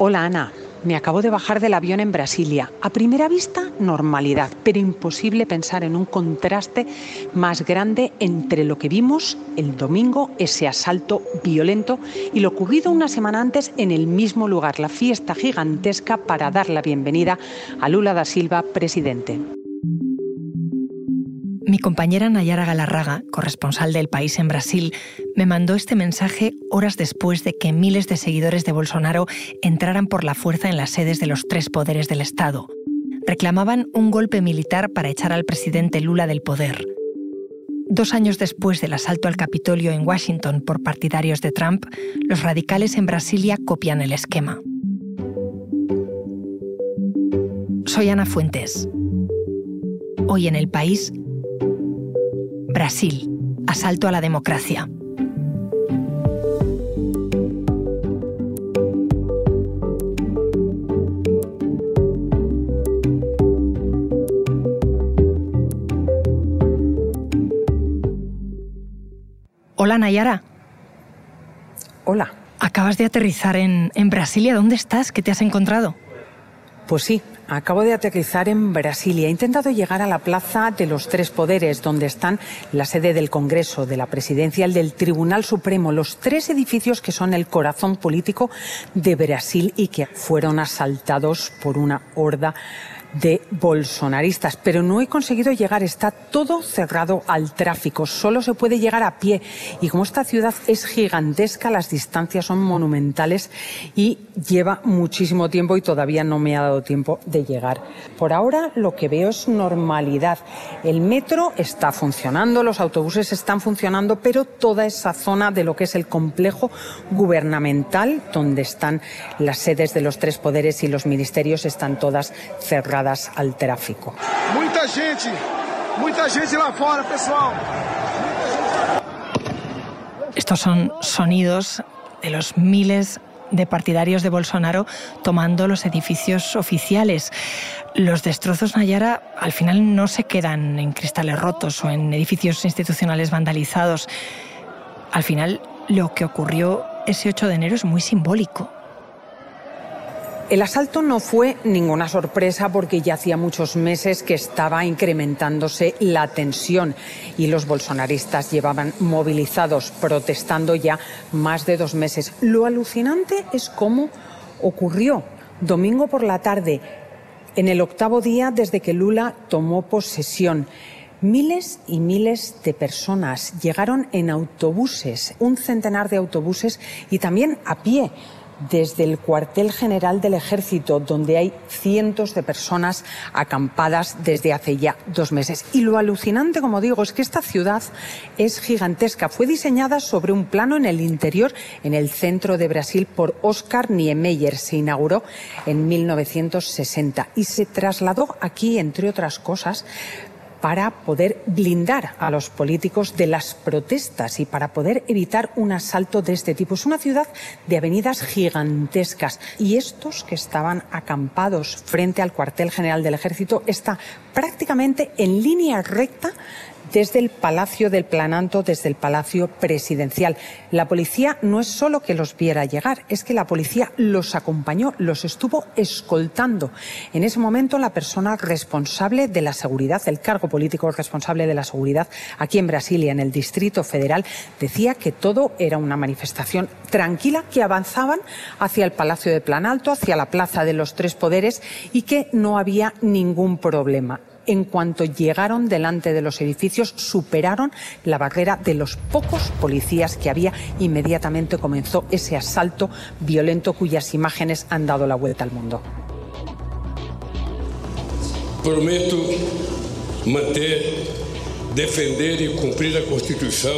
Hola Ana, me acabo de bajar del avión en Brasilia. A primera vista, normalidad, pero imposible pensar en un contraste más grande entre lo que vimos el domingo, ese asalto violento, y lo ocurrido una semana antes en el mismo lugar, la fiesta gigantesca para dar la bienvenida a Lula da Silva, presidente. Mi compañera Nayara Galarraga, corresponsal del país en Brasil, me mandó este mensaje horas después de que miles de seguidores de Bolsonaro entraran por la fuerza en las sedes de los tres poderes del Estado. Reclamaban un golpe militar para echar al presidente Lula del poder. Dos años después del asalto al Capitolio en Washington por partidarios de Trump, los radicales en Brasilia copian el esquema. Soy Ana Fuentes. Hoy en el país Brasil. Asalto a la democracia. Hola Nayara. Hola. Acabas de aterrizar en, en Brasilia. ¿Dónde estás? ¿Qué te has encontrado? Pues sí, acabo de aterrizar en Brasilia. He intentado llegar a la Plaza de los Tres Poderes, donde están la sede del Congreso, de la Presidencia, el del Tribunal Supremo, los tres edificios que son el corazón político de Brasil y que fueron asaltados por una horda de bolsonaristas, pero no he conseguido llegar, está todo cerrado al tráfico, solo se puede llegar a pie y como esta ciudad es gigantesca, las distancias son monumentales y lleva muchísimo tiempo y todavía no me ha dado tiempo de llegar. Por ahora lo que veo es normalidad. El metro está funcionando, los autobuses están funcionando, pero toda esa zona de lo que es el complejo gubernamental, donde están las sedes de los tres poderes y los ministerios, están todas cerradas al tráfico. Mucha gente, mucha gente lá fora, pessoal. Estos son sonidos de los miles de partidarios de Bolsonaro tomando los edificios oficiales. Los destrozos Nayara al final no se quedan en cristales rotos o en edificios institucionales vandalizados. Al final lo que ocurrió ese 8 de enero es muy simbólico. El asalto no fue ninguna sorpresa porque ya hacía muchos meses que estaba incrementándose la tensión y los bolsonaristas llevaban movilizados protestando ya más de dos meses. Lo alucinante es cómo ocurrió domingo por la tarde, en el octavo día desde que Lula tomó posesión. Miles y miles de personas llegaron en autobuses, un centenar de autobuses y también a pie desde el cuartel general del ejército, donde hay cientos de personas acampadas desde hace ya dos meses. Y lo alucinante, como digo, es que esta ciudad es gigantesca. Fue diseñada sobre un plano en el interior, en el centro de Brasil, por Oscar Niemeyer. Se inauguró en 1960 y se trasladó aquí, entre otras cosas, para poder blindar a los políticos de las protestas y para poder evitar un asalto de este tipo. Es una ciudad de avenidas gigantescas y estos que estaban acampados frente al cuartel general del ejército está prácticamente en línea recta desde el Palacio del Plananto, desde el Palacio Presidencial. La policía no es solo que los viera llegar, es que la policía los acompañó, los estuvo escoltando. En ese momento, la persona responsable de la seguridad, el cargo político responsable de la seguridad aquí en Brasilia, en el Distrito Federal, decía que todo era una manifestación tranquila, que avanzaban hacia el Palacio de Planalto, hacia la Plaza de los Tres Poderes y que no había ningún problema en cuanto llegaron delante de los edificios, superaron la barrera de los pocos policías que había. Inmediatamente comenzó ese asalto violento cuyas imágenes han dado la vuelta al mundo. Prometo manter, defender y cumplir la Constitución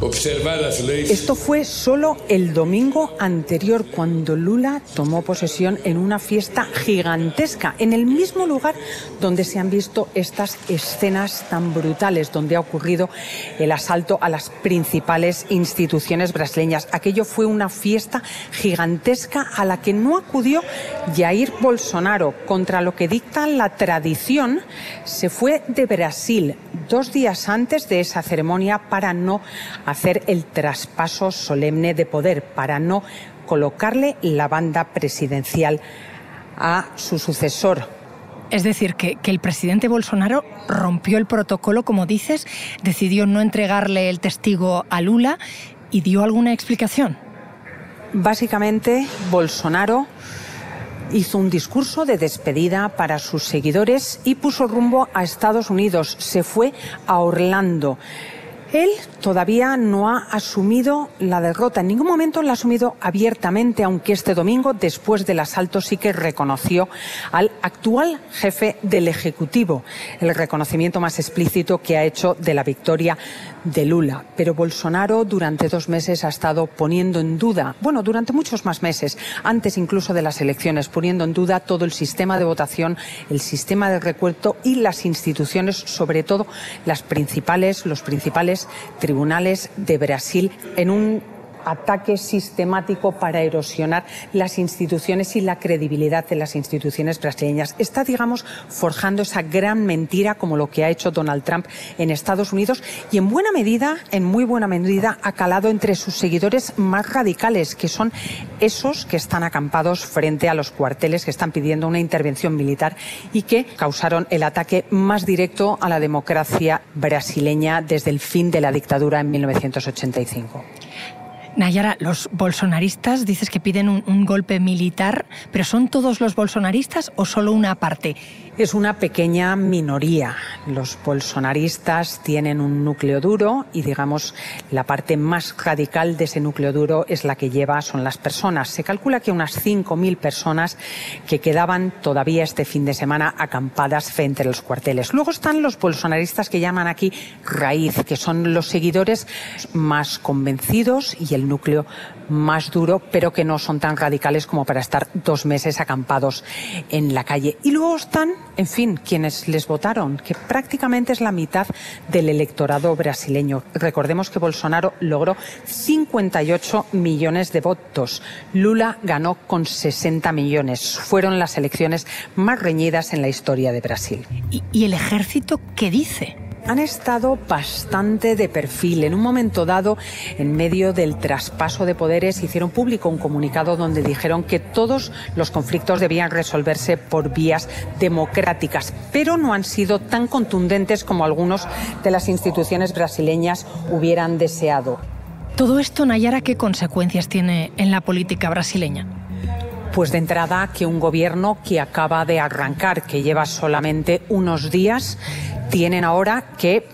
observar las leyes. Esto fue solo el domingo anterior cuando Lula tomó posesión en una fiesta gigantesca, en el mismo lugar donde se han visto estas escenas tan brutales, donde ha ocurrido el asalto a las principales instituciones brasileñas. Aquello fue una fiesta gigantesca a la que no acudió Jair Bolsonaro. Contra lo que dicta la tradición, se fue de Brasil dos días antes de esa ceremonia para no hacer el traspaso solemne de poder, para no colocarle la banda presidencial a su sucesor. Es decir, que, que, el presidente Bolsonaro rompió el protocolo, como dices, decidió no entregarle el testigo a Lula y dio alguna explicación. Básicamente, Bolsonaro hizo un discurso de despedida para sus seguidores y puso rumbo a Estados Unidos. Se fue a Orlando. Él todavía no ha asumido la derrota, en ningún momento la ha asumido abiertamente, aunque este domingo, después del asalto, sí que reconoció al actual jefe del Ejecutivo, el reconocimiento más explícito que ha hecho de la victoria de Lula. Pero Bolsonaro durante dos meses ha estado poniendo en duda, bueno, durante muchos más meses, antes incluso de las elecciones, poniendo en duda todo el sistema de votación, el sistema de recuento y las instituciones, sobre todo las principales, los principales tribunales de Brasil en un ataque sistemático para erosionar las instituciones y la credibilidad de las instituciones brasileñas. Está, digamos, forjando esa gran mentira como lo que ha hecho Donald Trump en Estados Unidos y en buena medida, en muy buena medida, ha calado entre sus seguidores más radicales, que son esos que están acampados frente a los cuarteles que están pidiendo una intervención militar y que causaron el ataque más directo a la democracia brasileña desde el fin de la dictadura en 1985. Nayara, los bolsonaristas dices que piden un, golpe militar, pero ¿son todos los bolsonaristas o solo una parte? Es una pequeña minoría. Los bolsonaristas tienen un núcleo duro y, digamos, la parte más radical de ese núcleo duro es la que lleva, son las personas. Se calcula que unas 5.000 personas que quedaban todavía este fin de semana acampadas frente a los cuarteles. Luego están los bolsonaristas que llaman aquí raíz, que son los seguidores más convencidos y el núcleo más duro, pero que no son tan radicales como para estar dos meses acampados en la calle. Y luego están, en fin, quienes les votaron, que prácticamente es la mitad del electorado brasileño. Recordemos que Bolsonaro logró 58 millones de votos. Lula ganó con 60 millones. Fueron las elecciones más reñidas en la historia de Brasil. ¿Y, y el ejército qué dice? Han estado bastante de perfil. En un momento dado, en medio del traspaso de poderes, hicieron público un comunicado donde dijeron que todos los conflictos debían resolverse por vías democráticas, pero no han sido tan contundentes como algunos de las instituciones brasileñas hubieran deseado. ¿Todo esto, Nayara, qué consecuencias tiene en la política brasileña? Pues de entrada que un gobierno que acaba de arrancar, que lleva solamente unos días, tienen ahora que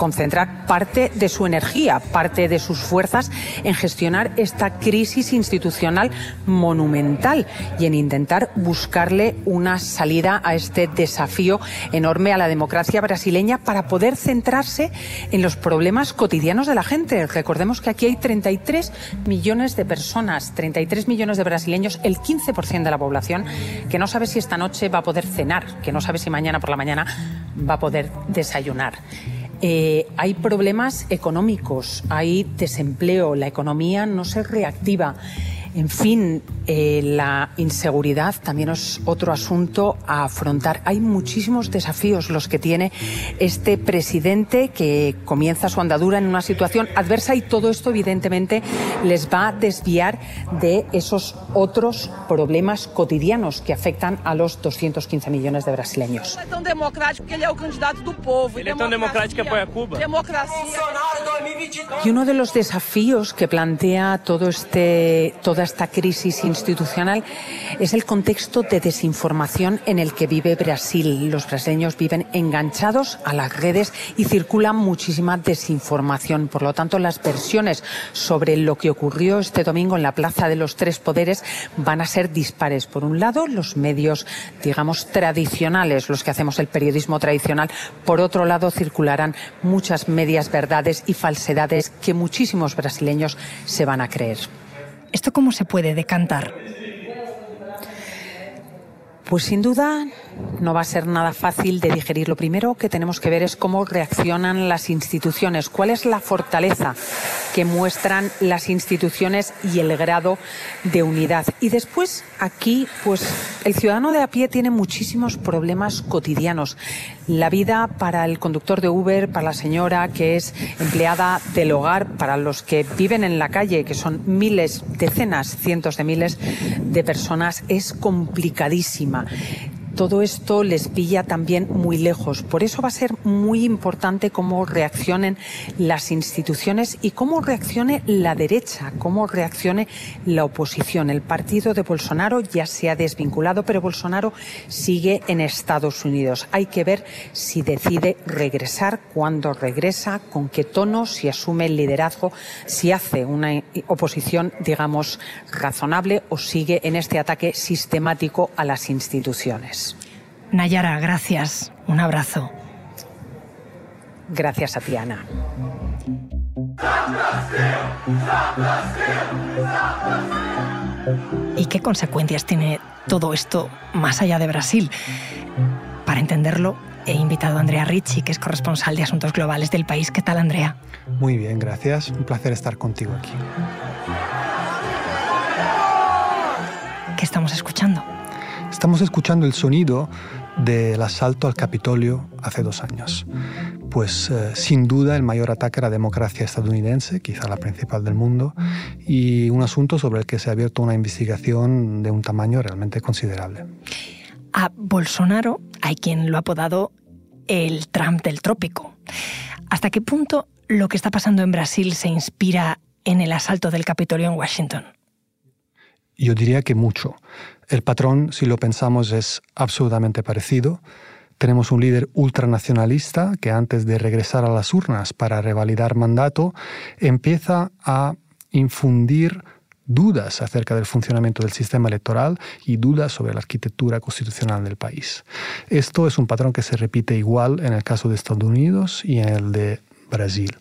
concentrar parte de su energía, parte de sus fuerzas en gestionar esta crisis institucional monumental y en intentar buscarle una salida a este desafío enorme a la democracia brasileña para poder centrarse en los problemas cotidianos de la gente. Recordemos que aquí hay 33 millones de personas, 33 millones de brasileños, el 15% de la población que no sabe si esta noche va a poder cenar, que no sabe si mañana por la mañana va a poder desayunar. Eh, hay problemas económicos, hay desempleo, la economía no se reactiva. En fin, eh, la inseguridad también es otro asunto a afrontar. Hay muchísimos desafíos los que tiene este presidente que comienza su andadura en una situación adversa y todo esto evidentemente les va a desviar de esos otros problemas cotidianos que afectan a los 215 millones de brasileños. É tão democrático que ele é o candidato do povo. Ele é tão democrático que Cuba. Democracia. Y uno de los desafíos que plantea todo este, esta crisis institucional es el contexto de desinformación en el que vive Brasil. Los brasileños viven enganchados a las redes y circula muchísima desinformación. Por lo tanto, las versiones sobre lo que ocurrió este domingo en la Plaza de los Tres Poderes van a ser dispares. Por un lado, los medios, digamos, tradicionales, los que hacemos el periodismo tradicional. Por otro lado, circularán muchas medias verdades y falsedades que muchísimos brasileños se van a creer. ¿Esto cómo se puede decantar? Pues sin duda no va a ser nada fácil de digerir. Lo primero que tenemos que ver es cómo reaccionan las instituciones, cuál es la fortaleza que muestran las instituciones y el grado de unidad. Y después aquí, pues el ciudadano de a pie tiene muchísimos problemas cotidianos. La vida para el conductor de Uber, para la señora que es empleada del hogar, para los que viven en la calle, que son miles, decenas, cientos de miles de personas, es complicadísima 啊。Todo esto les pilla también muy lejos. Por eso va a ser muy importante cómo reaccionen las instituciones y cómo reaccione la derecha, cómo reaccione la oposición. El partido de Bolsonaro ya se ha desvinculado, pero Bolsonaro sigue en Estados Unidos. Hay que ver si decide regresar, cuándo regresa, con qué tono, si asume el liderazgo, si hace una oposición, digamos, razonable o sigue en este ataque sistemático a las instituciones. Nayara, gracias. Un abrazo. Gracias a Tiana. ¿Y qué consecuencias tiene todo esto más allá de Brasil? Para entenderlo, he invitado a Andrea Ricci, que es corresponsal de Asuntos Globales del país. ¿Qué tal, Andrea? Muy bien, gracias. Un placer estar contigo aquí. ¿Qué estamos escuchando? Estamos escuchando el sonido del asalto al Capitolio hace dos años. Pues eh, sin duda el mayor ataque a la democracia estadounidense, quizá la principal del mundo, y un asunto sobre el que se ha abierto una investigación de un tamaño realmente considerable. A Bolsonaro hay quien lo ha apodado el Trump del trópico. ¿Hasta qué punto lo que está pasando en Brasil se inspira en el asalto del Capitolio en Washington? Yo diría que mucho. El patrón, si lo pensamos, es absolutamente parecido. Tenemos un líder ultranacionalista que antes de regresar a las urnas para revalidar mandato, empieza a infundir dudas acerca del funcionamiento del sistema electoral y dudas sobre la arquitectura constitucional del país. Esto es un patrón que se repite igual en el caso de Estados Unidos y en el de Brasil.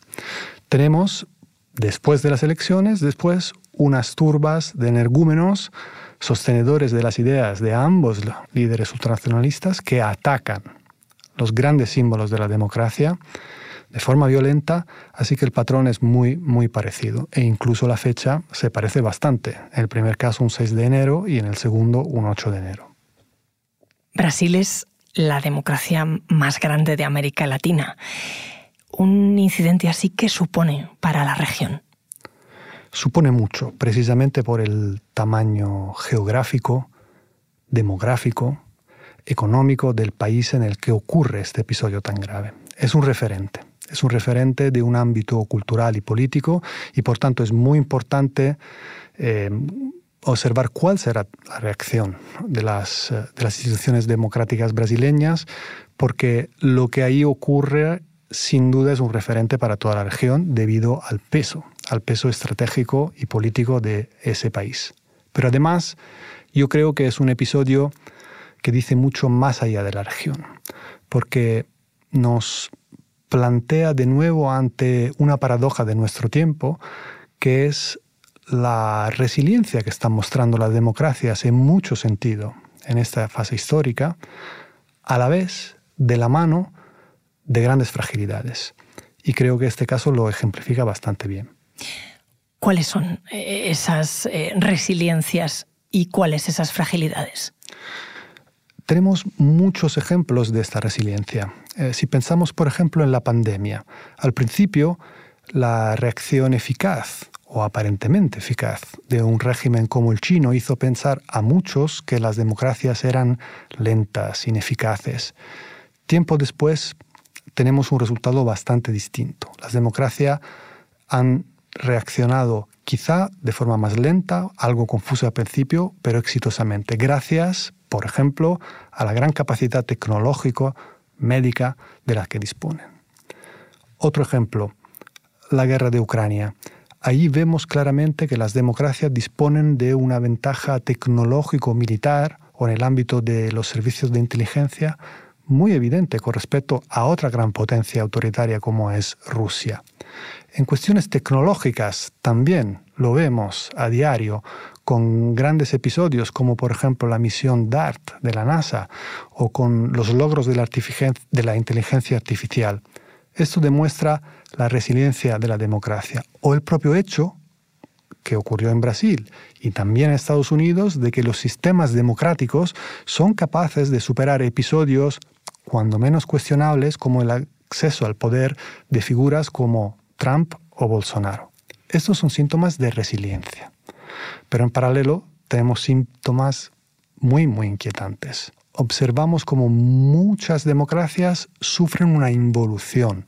Tenemos, después de las elecciones, después unas turbas de energúmenos sostenedores de las ideas de ambos líderes ultranacionalistas que atacan los grandes símbolos de la democracia de forma violenta, así que el patrón es muy, muy parecido. E incluso la fecha se parece bastante. En el primer caso un 6 de enero y en el segundo un 8 de enero. Brasil es la democracia más grande de América Latina. Un incidente así, ¿qué supone para la región? Supone mucho, precisamente por el tamaño geográfico, demográfico, económico del país en el que ocurre este episodio tan grave. Es un referente, es un referente de un ámbito cultural y político y por tanto es muy importante eh, observar cuál será la reacción de las, eh, de las instituciones democráticas brasileñas, porque lo que ahí ocurre sin duda es un referente para toda la región debido al peso, al peso estratégico y político de ese país. Pero además, yo creo que es un episodio que dice mucho más allá de la región, porque nos plantea de nuevo ante una paradoja de nuestro tiempo, que es la resiliencia que están mostrando las democracias en mucho sentido en esta fase histórica, a la vez de la mano de grandes fragilidades. Y creo que este caso lo ejemplifica bastante bien. ¿Cuáles son eh, esas eh, resiliencias y cuáles esas fragilidades? Tenemos muchos ejemplos de esta resiliencia. Eh, si pensamos, por ejemplo, en la pandemia, al principio la reacción eficaz o aparentemente eficaz de un régimen como el chino hizo pensar a muchos que las democracias eran lentas, ineficaces. Tiempo después tenemos un resultado bastante distinto. Las democracias han reaccionado quizá de forma más lenta, algo confusa al principio, pero exitosamente, gracias, por ejemplo, a la gran capacidad tecnológica médica de la que disponen. Otro ejemplo, la guerra de Ucrania. Ahí vemos claramente que las democracias disponen de una ventaja tecnológico-militar o en el ámbito de los servicios de inteligencia muy evidente con respecto a otra gran potencia autoritaria como es Rusia. En cuestiones tecnológicas también lo vemos a diario con grandes episodios como por ejemplo la misión DART de la NASA o con los logros de la, inteligencia artificial. Esto demuestra la resiliencia de la democracia o el propio hecho que ocurrió en Brasil y también en Estados Unidos de que los sistemas democráticos son capaces de superar episodios cuando menos cuestionables como el acceso al poder de figuras como Trump o Bolsonaro. Estos son síntomas de resiliencia. Pero en paralelo tenemos síntomas muy, muy inquietantes. Observamos como muchas democracias sufren una involución,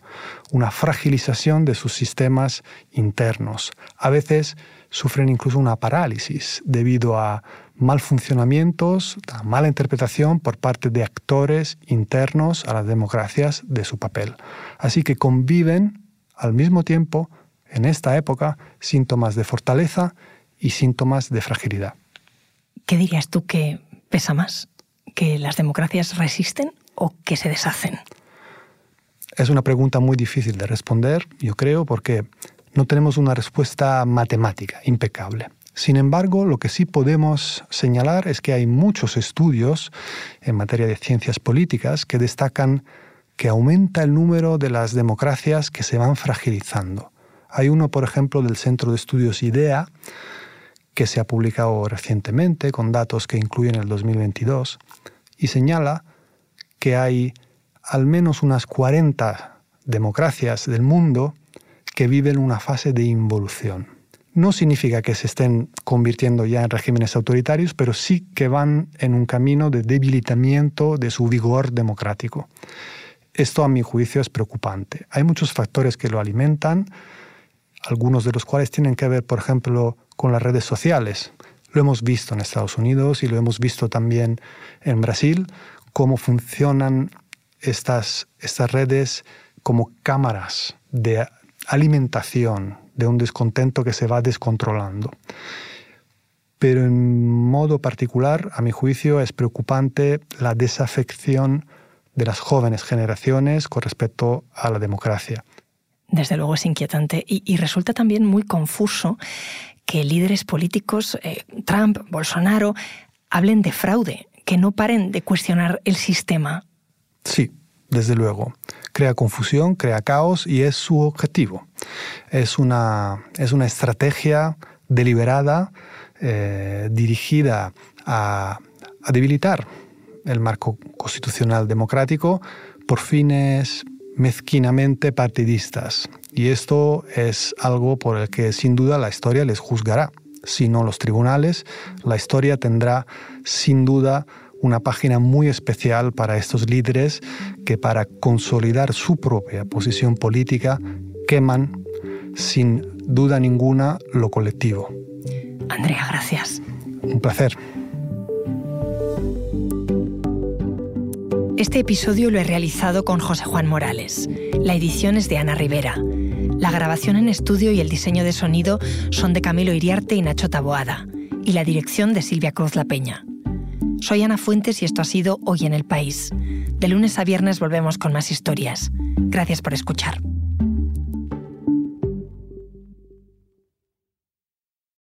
una fragilización de sus sistemas internos. A veces sufren incluso una parálisis debido a mal funcionamientos, a mala interpretación por parte de actores internos a las democracias de su papel. Así que conviven al mismo tiempo en esta época síntomas de fortaleza y síntomas de fragilidad. ¿Qué dirías tú que pesa más? ¿Que las democracias resisten o que se deshacen? Es una pregunta muy difícil de responder, yo creo, porque no tenemos una respuesta matemática impecable. Sin embargo, lo que sí podemos señalar es que hay muchos estudios en materia de ciencias políticas que destacan que aumenta el número de las democracias que se van fragilizando. Hay uno, por ejemplo, del Centro de Estudios IDEA, que se ha publicado recientemente con datos que incluyen el 2022, y señala que hay al menos unas 40 democracias del mundo que viven una fase de involución. No significa que se estén convirtiendo ya en regímenes autoritarios, pero sí que van en un camino de debilitamiento de su vigor democrático. Esto a mi juicio es preocupante. Hay muchos factores que lo alimentan, algunos de los cuales tienen que ver, por ejemplo, con las redes sociales. Lo hemos visto en Estados Unidos y lo hemos visto también en Brasil, cómo funcionan estas, estas redes como cámaras de alimentación de un descontento que se va descontrolando. Pero en modo particular, a mi juicio, es preocupante la desafección de las jóvenes generaciones con respecto a la democracia. Desde luego es inquietante y, resulta también muy confuso que líderes políticos, eh, Trump, Bolsonaro, hablen de fraude, que no paren de cuestionar el sistema. Sí, desde luego. Crea confusión, crea caos y es su objetivo. Es una, es una estrategia deliberada, eh, dirigida a, a debilitar el marco constitucional democrático por fines mezquinamente partidistas. Y esto es algo por el que sin duda la historia les juzgará. Si no los tribunales, la historia tendrá sin duda una página muy especial para estos líderes que para consolidar su propia posición política queman sin duda ninguna lo colectivo. Andrea, gracias. Un placer. Este episodio lo he realizado con José Juan Morales. La edición es de Ana Rivera. La grabación en estudio y el diseño de sonido son de Camilo Iriarte y Nacho Taboada. Y la dirección de Silvia Cruz La Peña. Soy Ana Fuentes y esto ha sido Hoy en el País. De lunes a viernes volvemos con más historias. Gracias por escuchar.